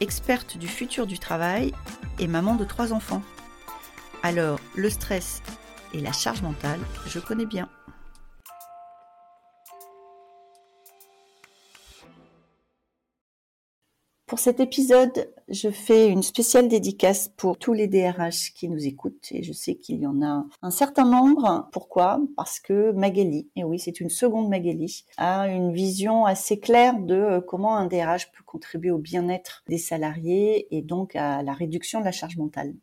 experte du futur du travail et maman de trois enfants. Alors, le stress et la charge mentale, je connais bien. Pour cet épisode, je fais une spéciale dédicace pour tous les DRH qui nous écoutent et je sais qu'il y en a un certain nombre. Pourquoi? Parce que Magali, et oui c'est une seconde Magali, a une vision assez claire de euh, comment un DRH peut contribuer au bien-être des salariés et donc à la réduction de la charge mentale.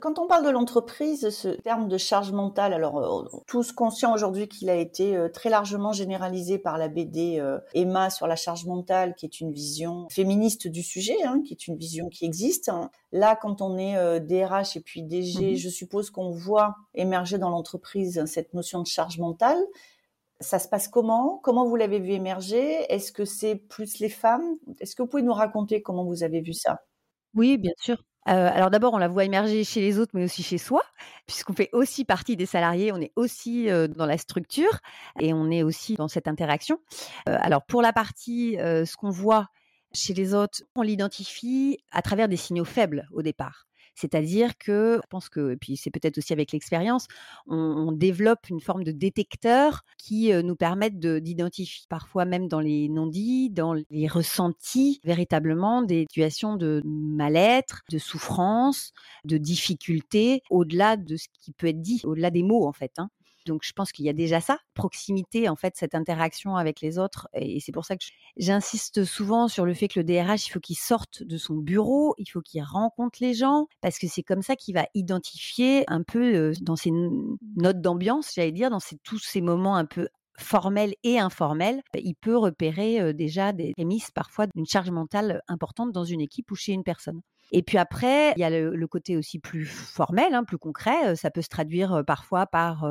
Quand on parle de l'entreprise, ce terme de charge mentale, alors euh, tous conscients aujourd'hui qu'il a été euh, très largement généralisé par la BD euh, Emma sur la charge mentale, qui est une vision féministe du sujet, hein, qui est une vision qui existe. Là, quand on est DRH et puis DG, mhm. je suppose qu'on voit émerger dans l'entreprise cette notion de charge mentale. Ça se passe comment? Comment vous l'avez vu émerger? Est-ce que c'est plus les femmes? Est-ce que vous pouvez nous raconter comment vous avez vu ça? Oui, bien sûr alors d'abord, on la voit émerger chez les autres, mais aussi chez soi, puisqu'on fait aussi partie des salariés, on est aussi dans la structure et on est aussi dans cette interaction. alors pour la partie, ce qu'on voit chez les autres, on l'identifie à travers des signaux faibles au départ. C'est-à-dire que, je pense que, et puis c'est peut-être aussi avec l'expérience, on, développe une forme de détecteur qui nous permettent d'identifier parfois même dans les non-dits, dans les ressentis, véritablement des situations de mal-être, de souffrance, de difficulté, au-delà de ce qui peut être dit, au-delà des mots en fait. Hein. Donc, je pense qu'il y a déjà ça, proximité, en fait, cette interaction avec les autres. Et c'est pour ça que j'insiste souvent sur le fait que le DRH, il faut qu'il sorte de son bureau, il faut qu'il rencontre les gens, parce que c'est comme ça qu'il va identifier un peu dans ses notes d'ambiance, j'allais dire, dans tous ces moments un peu formels et informels, il peut repérer déjà des prémices parfois d'une charge mentale importante dans une équipe ou chez une personne. Et puis après, il y a le, côté aussi plus formel, hein, plus concret. Ça peut se traduire parfois par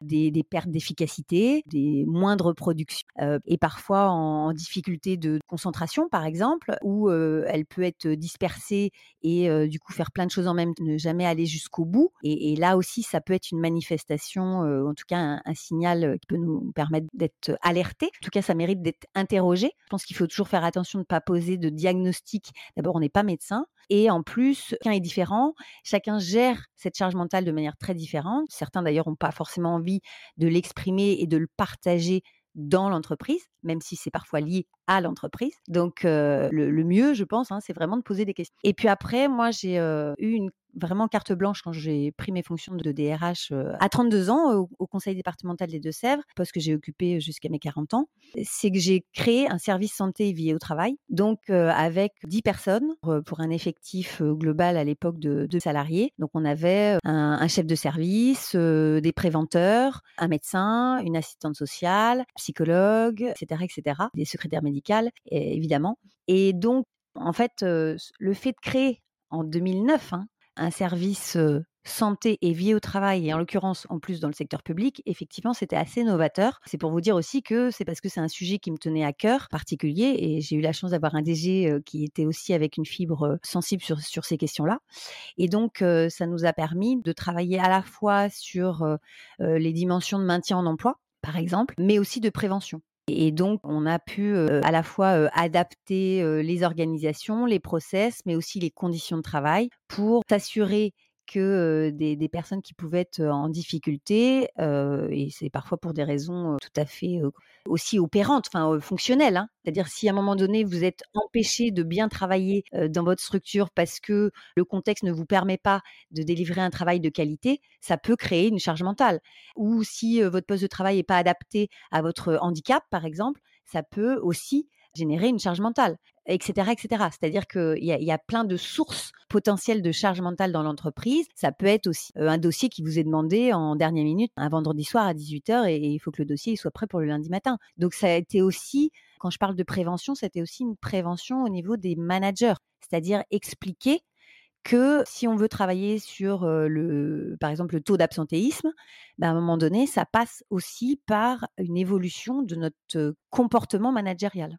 des, pertes d'efficacité, des moindres productions, et parfois en, difficulté de concentration, par exemple, où elle peut être dispersée et du coup faire plein de choses en même temps, ne jamais aller jusqu'au bout. Et, là aussi, ça peut être une manifestation, en tout cas un, signal qui peut nous permettre d'être alerté. En tout cas, ça mérite d'être interrogé. Je pense qu'il faut toujours faire attention de ne pas poser de diagnostic. D'abord, on n'est pas médecin. En plus, chacun est différent, chacun gère cette charge mentale de manière très différente. Certains d'ailleurs n'ont pas forcément envie de l'exprimer et de le partager dans l'entreprise, même si c'est parfois lié à l'entreprise. Donc, le, mieux, je pense, hein, c'est vraiment de poser des questions. Et puis après, moi, j'ai eu une vraiment carte blanche quand j'ai pris mes fonctions de DRH à 32 ans au, conseil départemental des Deux-Sèvres, poste que j'ai occupé jusqu'à mes 40 ans. C'est que j'ai créé un service santé vie au travail, donc avec 10 personnes pour un effectif global à l'époque de, salariés. Donc on avait un, chef de service, des préventeurs, un médecin, une assistante sociale, psychologue, etc., etc., des secrétaires évidemment. Et donc, en fait, le fait de créer en 2009 hein, un service santé et vie au travail, et en l'occurrence en plus dans le secteur public, effectivement, c'était assez novateur. C'est pour vous dire aussi que c'est parce que c'est un sujet qui me tenait à cœur particulier, et j'ai eu la chance d'avoir un DG qui était aussi avec une fibre sensible sur, sur ces questions-là. Et donc, ça nous a permis de travailler à la fois sur les dimensions de maintien en emploi, par exemple, mais aussi de prévention. Et donc, on a pu à la fois adapter les organisations, les process, mais aussi les conditions de travail pour s'assurer que des, personnes qui pouvaient être en difficulté, et c'est parfois pour des raisons tout à fait aussi opérantes, enfin fonctionnelles. Hein. C'est-à-dire si à un moment donné vous êtes empêché de bien travailler dans votre structure parce que le contexte ne vous permet pas de délivrer un travail de qualité, ça peut créer une charge mentale. Ou si votre poste de travail n'est pas adapté à votre handicap, par exemple, ça peut aussi générer une charge mentale, etc. etc. C'est-à-dire qu'il y, y, a plein de sources potentielles de charge mentale dans l'entreprise. Ça peut être aussi un dossier qui vous est demandé en dernière minute, un vendredi soir à 18h, et, il faut que le dossier soit prêt pour le lundi matin. Donc ça a été aussi, quand je parle de prévention, c'était aussi une prévention au niveau des managers, c'est-à-dire expliquer que si on veut travailler sur le, par exemple, le taux d'absentéisme, ben, à un moment donné, ça passe aussi par une évolution de notre comportement managérial.